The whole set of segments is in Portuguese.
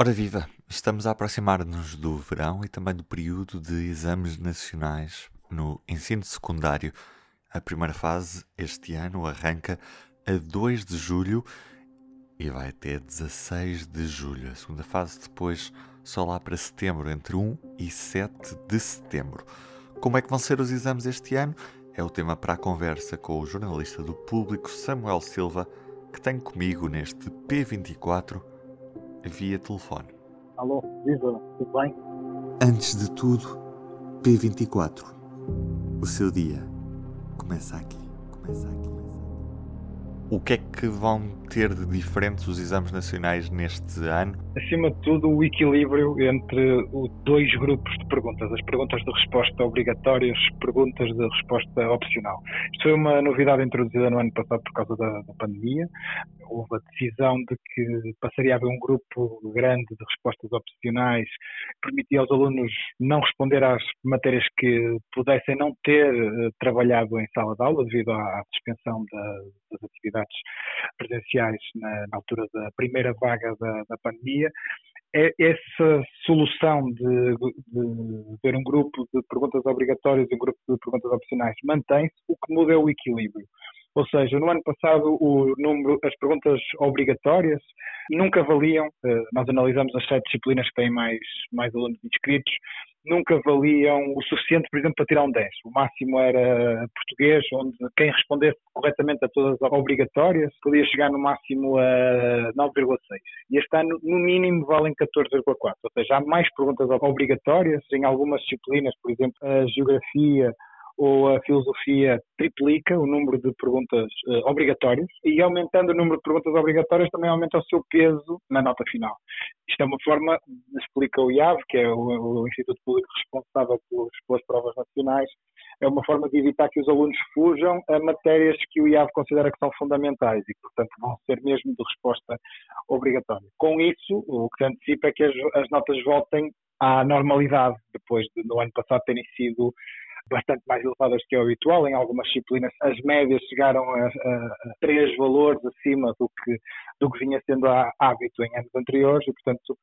Ora viva, estamos a aproximar-nos do verão e também do período de exames nacionais no ensino secundário. A primeira fase este ano arranca a 2 de julho e vai até 16 de julho. A segunda fase depois só lá para setembro, entre 1 e 7 de setembro. Como é que vão ser os exames este ano? É o tema para a conversa com o jornalista do público Samuel Silva, que tenho comigo neste P24 via telefone. Alô, viva, tudo bem? Antes de tudo, P24. O seu dia começa aqui, começa aqui. O que é que vão ter de diferentes os exames nacionais neste ano? Acima de tudo, o equilíbrio entre os dois grupos de perguntas, as perguntas de resposta obrigatórias, perguntas de resposta opcional. Isto foi uma novidade introduzida no ano passado por causa da, da pandemia. Houve a decisão de que passaria a haver um grupo grande de respostas opcionais que permitia aos alunos não responder às matérias que pudessem não ter uh, trabalhado em sala de aula devido à suspensão da, das atividades presenciais na, na altura da primeira vaga da, da pandemia. É essa solução de, de um grupo de perguntas obrigatórias e um grupo de perguntas opcionais mantém-se, o que muda é o equilíbrio. Ou seja, no ano passado o número, as perguntas obrigatórias nunca valiam, eh, nós analisamos as sete disciplinas que têm mais, mais alunos inscritos, nunca valiam o suficiente, por exemplo, para tirar um 10. O máximo era português, onde quem respondesse corretamente a todas as obrigatórias podia chegar no máximo a 9,6. E este ano, no mínimo, valem 14,4. Ou seja, há mais perguntas obrigatórias em algumas disciplinas, por exemplo, a geografia, ou a filosofia triplica o número de perguntas uh, obrigatórias e aumentando o número de perguntas obrigatórias também aumenta o seu peso na nota final. Isto é uma forma, explica o IAV, que é o, o Instituto Público responsável pelas, pelas provas nacionais, é uma forma de evitar que os alunos fujam a matérias que o IAV considera que são fundamentais e, portanto, vão ser mesmo de resposta obrigatória. Com isso, o que se antecipa é que as, as notas voltem à normalidade, depois de, no ano passado terem sido bastante mais elevadas que o habitual. Em algumas disciplinas, as médias chegaram a, a, três valores acima do que, do que vinha sendo a hábito em anos anteriores e, portanto,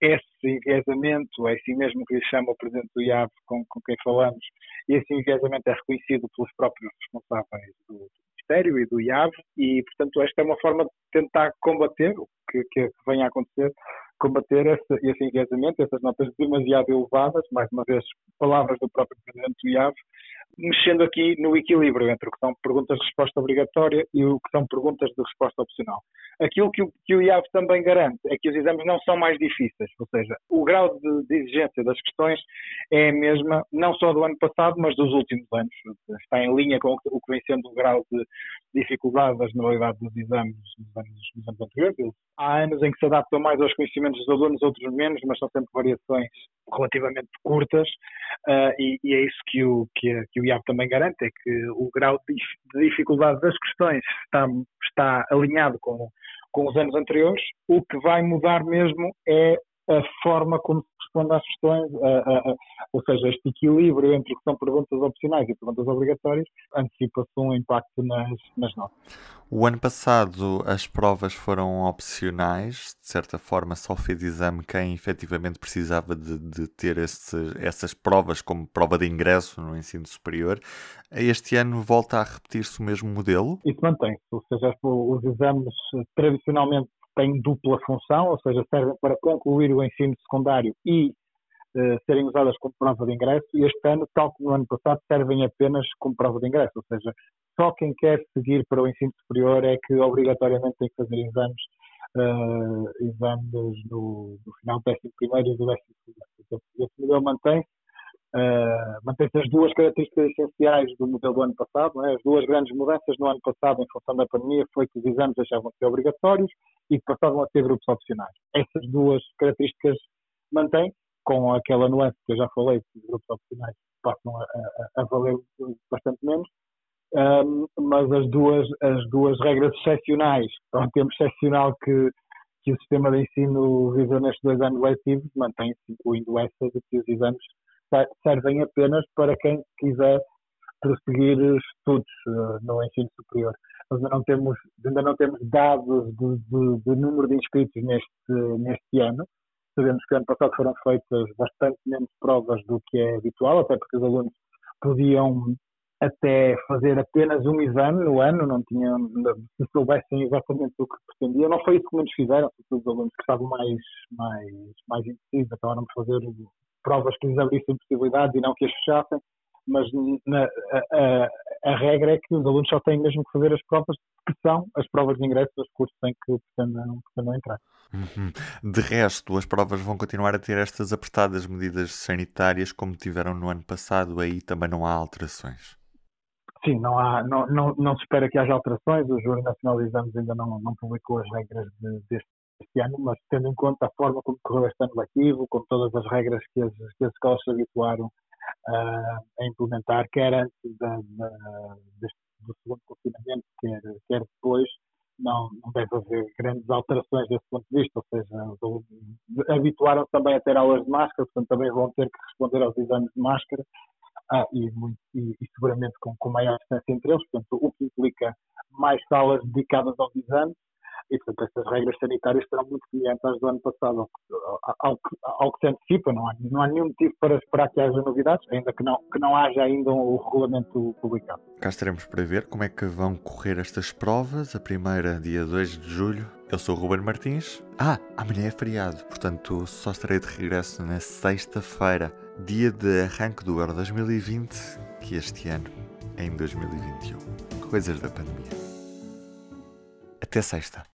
esse enviesamento, é assim mesmo que lhe chama o Presidente do IAV com, com quem falamos, e esse enviesamento é reconhecido pelos próprios responsáveis do, Ministério e do IAV e, portanto, esta é uma forma de tentar combater o que, que vem a acontecer combater esse, esse enviesamento, essas notas demasiado elevadas, mais uma vez, palavras do próprio Presidente do IAV, mexendo aqui no equilíbrio entre o que são perguntas de resposta obrigatória e o que são perguntas de resposta opcional. Aquilo que o, que o IAV também garante é que os exames não são mais difíceis, ou seja, o grau de, de exigência das questões é a mesma, não só do ano passado, mas dos últimos anos. Está em linha com o que vem sendo o grau de dificuldade da generalidade dos exames nos anos, nos anos anteriores. Há anos em que se adaptam mais aos conhecimentos dos alunos, outros menos, mas são sempre variações relativamente curtas, uh, e, e, é isso que o, que, que o IAB também garante, é que o grau de, de dificuldade das questões está, está alinhado com, com os anos anteriores, o que vai mudar mesmo é a forma como responde às questões, ou seja, este equilíbrio entre o que são perguntas opcionais e perguntas obrigatórias, antecipa-se um impacto nas, nas notas. O ano passado as provas foram opcionais, de certa forma só fez exame quem efetivamente precisava de, de ter esse, essas provas como prova de ingresso no ensino superior. Este ano volta a repetir-se o mesmo modelo? Isso mantém-se, ou seja, os exames tradicionalmente têm dupla função, ou seja, servem para concluir o ensino secundário e uh, serem usadas como prova de ingresso, e este ano, tal como no ano passado, servem apenas como prova de ingresso, ou seja, só quem quer seguir para o ensino superior é que obrigatoriamente tem que fazer exames, uh, exames no, no final do 11 e do 12 segundo. Esse modelo mantém-se, Uh, Mantém-se as duas características essenciais do modelo do ano passado. É? As duas grandes mudanças no ano passado, em função da pandemia, foi que os exames deixavam de ser obrigatórios e que passavam a ser grupos opcionais. Essas duas características mantêm, com aquela nuance que eu já falei, que os grupos opcionais passam a, a, a valer bastante menos. Um, mas as duas, as duas regras excepcionais, para um tempo excepcional que, que o sistema de ensino viveu nestes dois anos letivos, mantém-se, incluindo essa de que os exames servem apenas para quem quiser prosseguir estudos uh, no ensino superior. Nós ainda não temos, ainda não temos dados de, de, de número de inscritos neste, neste ano, sabemos que ano passado foram feitas bastante menos provas do que é habitual, até porque os alunos podiam até fazer apenas um exame no ano, não tinham, se soubessem exatamente o que pretendiam. Não foi isso que muitos fizeram, os alunos que estavam mais, mais, mais indecisos acabaram por fazer provas que lhes abrissem possibilidades e não que as fechassem, mas na, a, a, regra é que os alunos só têm mesmo que fazer as provas que são as provas de ingresso dos cursos em que pretendam, pretendam entrar. Uhum. De resto, as provas vão continuar a ter estas apertadas medidas sanitárias como tiveram no ano passado, aí também não há alterações. Sim, não, há, não, não, não se espera que haja alterações, o Júri Nacional de Exames ainda não, não publicou as regras de, deste este ano, mas tendo em conta a forma como correu este ano letivo, com todas as regras que as, que as escolas se habituaram uh, a implementar, quer antes da, da, do segundo confinamento, quer, quer depois, não, não deve haver grandes alterações desse ponto de vista, ou seja, habituaram-se também a ter aulas de máscara, portanto também vão ter que responder aos exames de máscara, ah, e, muito, e, e, seguramente com, com maior distância entre eles, portanto, o que implica mais salas dedicadas aos exames, e, portanto, essas regras sanitárias serão muito semelhantes às do ano passado, ao, ao, ao, que se antecipa. Não há, não há nenhum motivo para esperar que haja novidades, ainda que não, que não haja ainda o regulamento publicado. Cá estaremos para ver como é que vão correr estas provas. A primeira, dia 2 de julho. Eu sou o Ruben Martins. Ah, amanhã é feriado, portanto só estarei de regresso na sexta-feira, dia de arranque do Euro 2020, que este ano é em 2021. Coisas da pandemia. Até sexta.